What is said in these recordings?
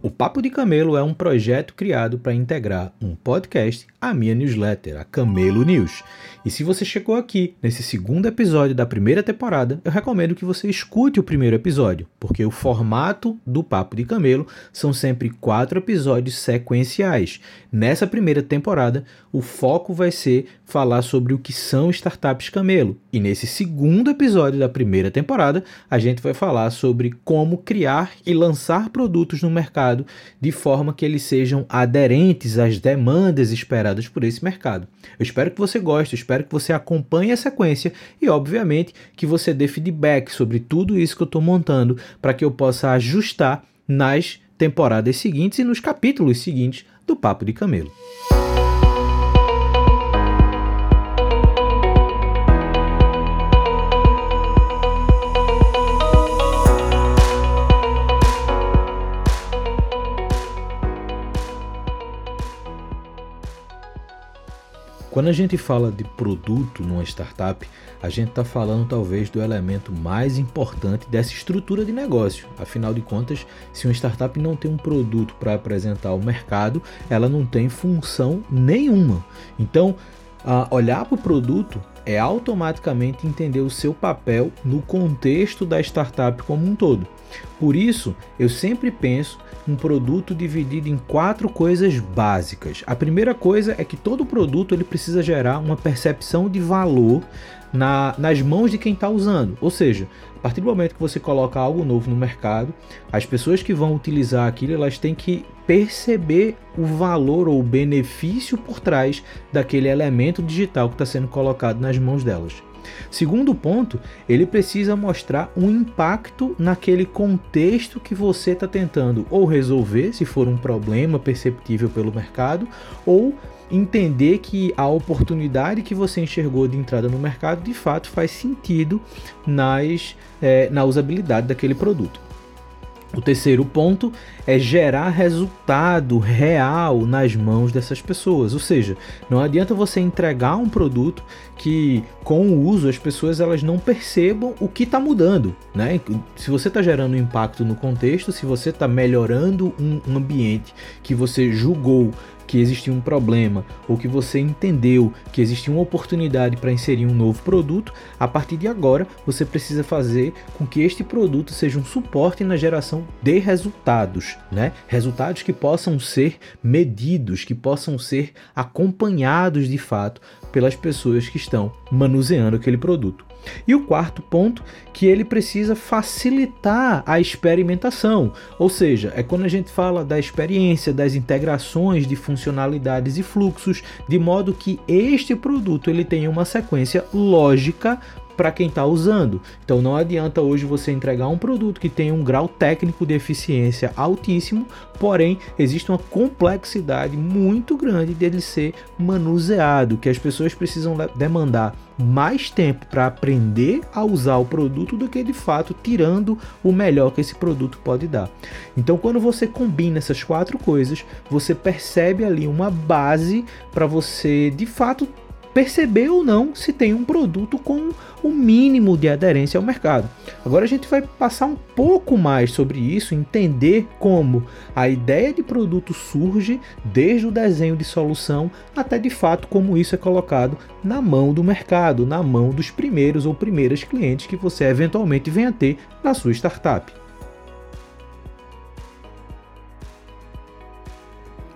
two. Papo de Camelo é um projeto criado para integrar um podcast à minha newsletter, a Camelo News. E se você chegou aqui nesse segundo episódio da primeira temporada, eu recomendo que você escute o primeiro episódio, porque o formato do Papo de Camelo são sempre quatro episódios sequenciais. Nessa primeira temporada, o foco vai ser falar sobre o que são startups camelo. E nesse segundo episódio da primeira temporada, a gente vai falar sobre como criar e lançar produtos no mercado de forma que eles sejam aderentes às demandas esperadas por esse mercado. Eu espero que você goste, espero que você acompanhe a sequência e, obviamente, que você dê feedback sobre tudo isso que eu estou montando para que eu possa ajustar nas temporadas seguintes e nos capítulos seguintes do Papo de Camelo. Quando a gente fala de produto numa startup, a gente está falando talvez do elemento mais importante dessa estrutura de negócio. Afinal de contas, se uma startup não tem um produto para apresentar ao mercado, ela não tem função nenhuma. Então, olhar para o produto é automaticamente entender o seu papel no contexto da startup como um todo. Por isso, eu sempre penso um produto dividido em quatro coisas básicas. A primeira coisa é que todo produto ele precisa gerar uma percepção de valor na, nas mãos de quem está usando. Ou seja, a partir do momento que você coloca algo novo no mercado, as pessoas que vão utilizar aquilo elas têm que perceber o valor ou o benefício por trás daquele elemento digital que está sendo colocado nas mãos delas. Segundo ponto, ele precisa mostrar um impacto naquele contexto que você está tentando ou resolver, se for um problema perceptível pelo mercado, ou entender que a oportunidade que você enxergou de entrada no mercado de fato faz sentido nas, é, na usabilidade daquele produto. O terceiro ponto é gerar resultado real nas mãos dessas pessoas, ou seja, não adianta você entregar um produto que com o uso as pessoas elas não percebam o que está mudando, né? Se você está gerando impacto no contexto, se você está melhorando um ambiente que você julgou que existia um problema ou que você entendeu que existia uma oportunidade para inserir um novo produto, a partir de agora você precisa fazer com que este produto seja um suporte na geração de resultados, né? Resultados que possam ser medidos, que possam ser acompanhados de fato pelas pessoas que estão manuseando aquele produto. E o quarto ponto, que ele precisa facilitar a experimentação, ou seja, é quando a gente fala da experiência, das integrações de funcionalidades e fluxos, de modo que este produto ele tenha uma sequência lógica para quem está usando. Então não adianta hoje você entregar um produto que tem um grau técnico de eficiência altíssimo, porém existe uma complexidade muito grande dele ser manuseado, que as pessoas precisam demandar mais tempo para aprender a usar o produto do que de fato tirando o melhor que esse produto pode dar. Então, quando você combina essas quatro coisas, você percebe ali uma base para você de fato perceber ou não se tem um produto com o mínimo de aderência ao mercado. Agora a gente vai passar um pouco mais sobre isso, entender como a ideia de produto surge desde o desenho de solução até de fato como isso é colocado na mão do mercado, na mão dos primeiros ou primeiras clientes que você eventualmente venha ter na sua startup.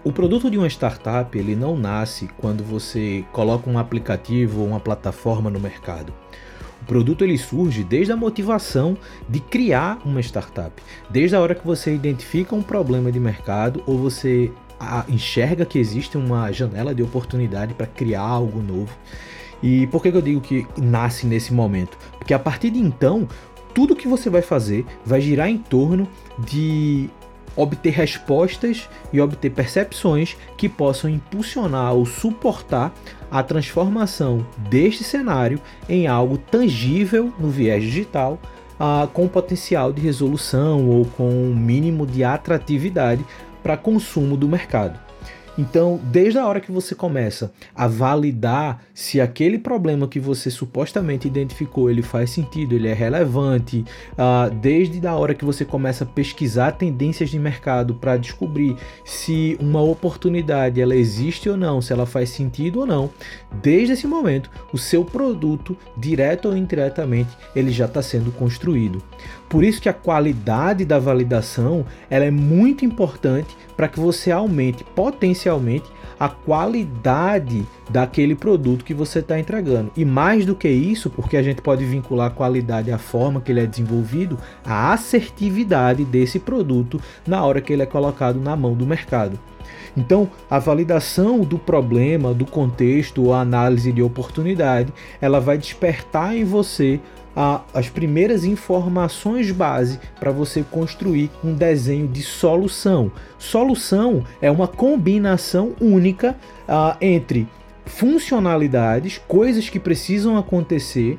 O produto de uma startup ele não nasce quando você coloca um aplicativo ou uma plataforma no mercado. O produto ele surge desde a motivação de criar uma startup, desde a hora que você identifica um problema de mercado ou você enxerga que existe uma janela de oportunidade para criar algo novo. E por que eu digo que nasce nesse momento? Porque a partir de então, tudo que você vai fazer vai girar em torno de obter respostas e obter percepções que possam impulsionar ou suportar a transformação deste cenário em algo tangível no viés digital, ah, com potencial de resolução ou com um mínimo de atratividade para consumo do mercado. Então, desde a hora que você começa a validar se aquele problema que você supostamente identificou ele faz sentido, ele é relevante, uh, desde a hora que você começa a pesquisar tendências de mercado para descobrir se uma oportunidade ela existe ou não, se ela faz sentido ou não, desde esse momento o seu produto, direto ou indiretamente, ele já está sendo construído. Por isso que a qualidade da validação ela é muito importante para que você aumente potencialmente a qualidade daquele produto que você está entregando. E mais do que isso, porque a gente pode vincular a qualidade à forma que ele é desenvolvido, a assertividade desse produto na hora que ele é colocado na mão do mercado. Então, a validação do problema, do contexto ou a análise de oportunidade, ela vai despertar em você a, as primeiras informações base para você construir um desenho de solução. Solução é uma combinação única entre funcionalidades, coisas que precisam acontecer,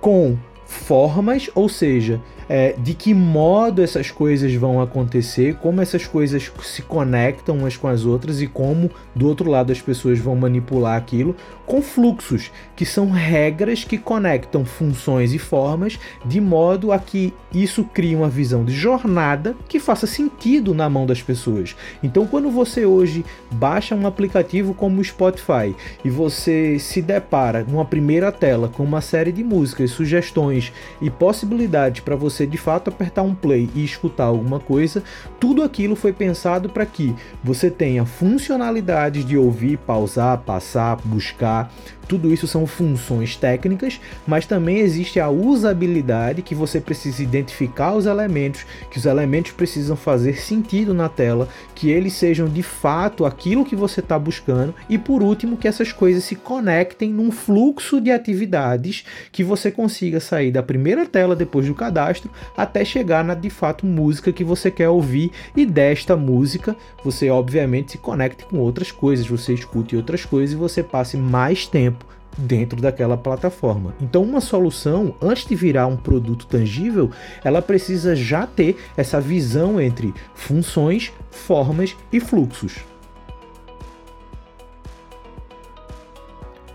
com formas, ou seja, é, de que modo essas coisas vão acontecer, como essas coisas se conectam umas com as outras e como do outro lado as pessoas vão manipular aquilo, com fluxos, que são regras que conectam funções e formas de modo a que isso crie uma visão de jornada que faça sentido na mão das pessoas. Então, quando você hoje baixa um aplicativo como o Spotify e você se depara numa primeira tela com uma série de músicas, sugestões e possibilidades para você você de fato apertar um play e escutar alguma coisa, tudo aquilo foi pensado para que você tenha funcionalidades de ouvir, pausar, passar, buscar, tudo isso são funções técnicas, mas também existe a usabilidade que você precisa identificar os elementos, que os elementos precisam fazer sentido na tela, que eles sejam de fato aquilo que você está buscando e por último que essas coisas se conectem num fluxo de atividades que você consiga sair da primeira tela depois do cadastro até chegar na de fato música que você quer ouvir e desta música você obviamente se conecte com outras coisas, você escute outras coisas e você passe mais tempo dentro daquela plataforma. Então, uma solução, antes de virar um produto tangível, ela precisa já ter essa visão entre funções, formas e fluxos.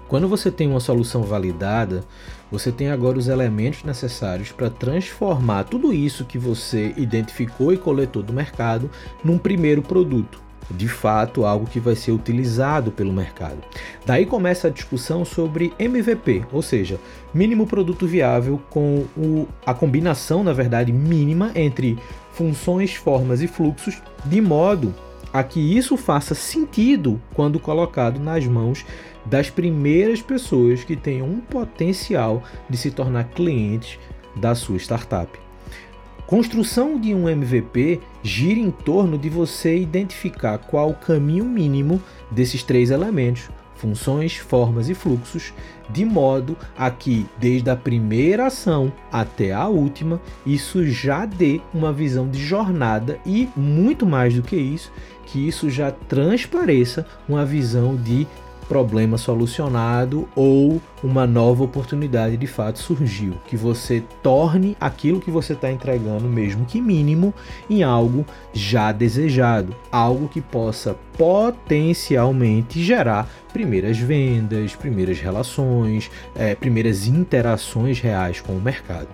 Quando você tem uma solução validada, você tem agora os elementos necessários para transformar tudo isso que você identificou e coletou do mercado num primeiro produto de fato algo que vai ser utilizado pelo mercado. Daí começa a discussão sobre MVP, ou seja, mínimo produto viável com o, a combinação, na verdade, mínima entre funções, formas e fluxos, de modo a que isso faça sentido quando colocado nas mãos das primeiras pessoas que tenham um potencial de se tornar clientes da sua startup. Construção de um MVP gira em torno de você identificar qual o caminho mínimo desses três elementos, funções, formas e fluxos, de modo a que, desde a primeira ação até a última, isso já dê uma visão de jornada e, muito mais do que isso, que isso já transpareça uma visão de problema solucionado ou uma nova oportunidade de fato surgiu. Que você torne aquilo que você está entregando, mesmo que mínimo, em algo já desejado, algo que possa potencialmente gerar primeiras vendas, primeiras relações, é, primeiras interações reais com o mercado.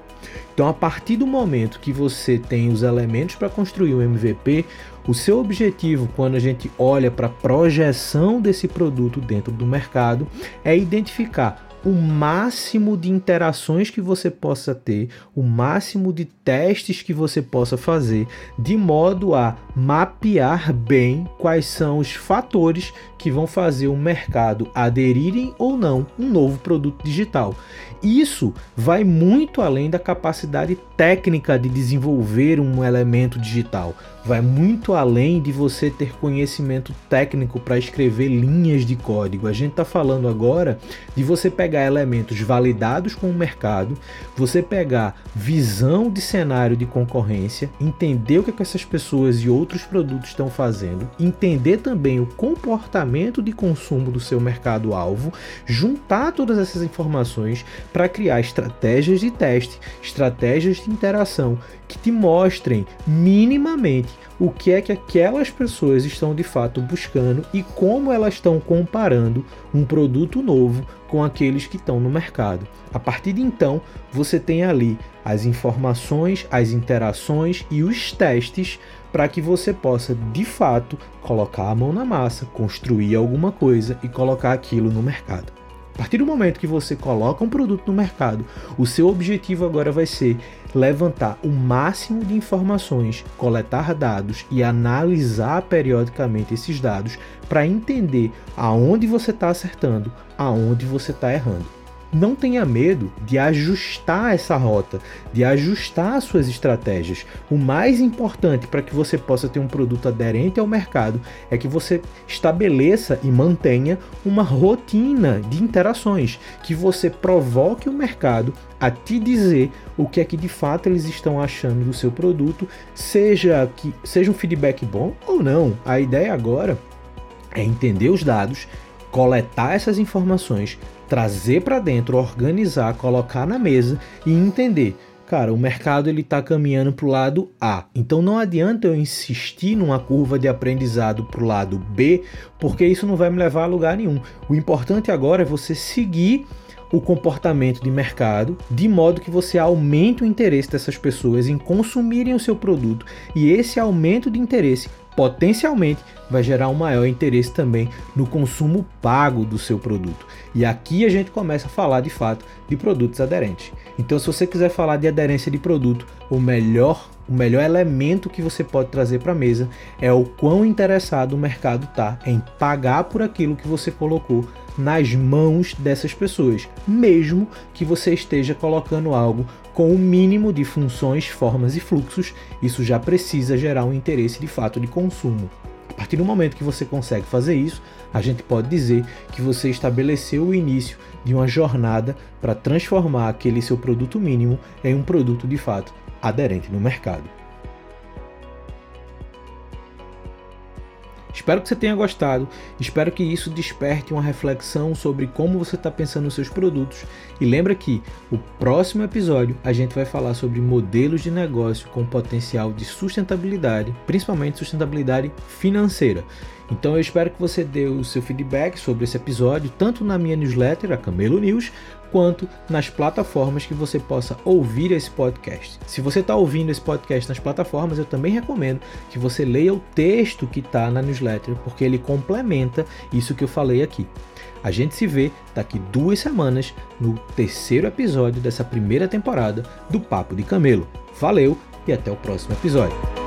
Então, a partir do momento que você tem os elementos para construir um MVP, o seu objetivo, quando a gente olha para a projeção desse produto dentro do mercado, é identificar o máximo de interações que você possa ter, o máximo de testes que você possa fazer, de modo a mapear bem quais são os fatores que vão fazer o mercado aderirem ou não um novo produto digital. Isso vai muito além da capacidade técnica de desenvolver um elemento digital. Vai muito além de você ter conhecimento técnico para escrever linhas de código. A gente está falando agora de você pegar elementos validados com o mercado, você pegar visão de cenário de concorrência, entender o que, é que essas pessoas e outros produtos estão fazendo, entender também o comportamento de consumo do seu mercado-alvo, juntar todas essas informações para criar estratégias de teste, estratégias de interação que te mostrem minimamente o que é que aquelas pessoas estão de fato buscando e como elas estão comparando um produto novo com aqueles que estão no mercado. A partir de então, você tem ali as informações, as interações e os testes para que você possa de fato colocar a mão na massa, construir alguma coisa e colocar aquilo no mercado. A partir do momento que você coloca um produto no mercado, o seu objetivo agora vai ser levantar o máximo de informações, coletar dados e analisar periodicamente esses dados para entender aonde você está acertando, aonde você está errando não tenha medo de ajustar essa rota, de ajustar suas estratégias. O mais importante para que você possa ter um produto aderente ao mercado é que você estabeleça e mantenha uma rotina de interações, que você provoque o mercado a te dizer o que é que de fato eles estão achando do seu produto, seja que seja um feedback bom ou não. A ideia agora é entender os dados, coletar essas informações, trazer para dentro, organizar, colocar na mesa e entender. Cara, o mercado ele está caminhando para o lado A. Então não adianta eu insistir numa curva de aprendizado para o lado B, porque isso não vai me levar a lugar nenhum. O importante agora é você seguir o comportamento de mercado, de modo que você aumente o interesse dessas pessoas em consumirem o seu produto. E esse aumento de interesse potencialmente vai gerar um maior interesse também no consumo pago do seu produto. E aqui a gente começa a falar de fato de produtos aderentes. Então, se você quiser falar de aderência de produto, o melhor o melhor elemento que você pode trazer para a mesa é o quão interessado o mercado está em pagar por aquilo que você colocou nas mãos dessas pessoas, mesmo que você esteja colocando algo com o mínimo de funções, formas e fluxos, isso já precisa gerar um interesse de fato de consumo. A partir do momento que você consegue fazer isso, a gente pode dizer que você estabeleceu o início de uma jornada para transformar aquele seu produto mínimo em um produto de fato aderente no mercado. Espero que você tenha gostado, espero que isso desperte uma reflexão sobre como você está pensando nos seus produtos. E lembra que o próximo episódio a gente vai falar sobre modelos de negócio com potencial de sustentabilidade, principalmente sustentabilidade financeira. Então eu espero que você dê o seu feedback sobre esse episódio, tanto na minha newsletter, a Camelo News, quanto nas plataformas que você possa ouvir esse podcast. Se você está ouvindo esse podcast nas plataformas, eu também recomendo que você leia o texto que está na newsletter, porque ele complementa isso que eu falei aqui. A gente se vê daqui duas semanas no terceiro episódio dessa primeira temporada do Papo de Camelo. Valeu e até o próximo episódio.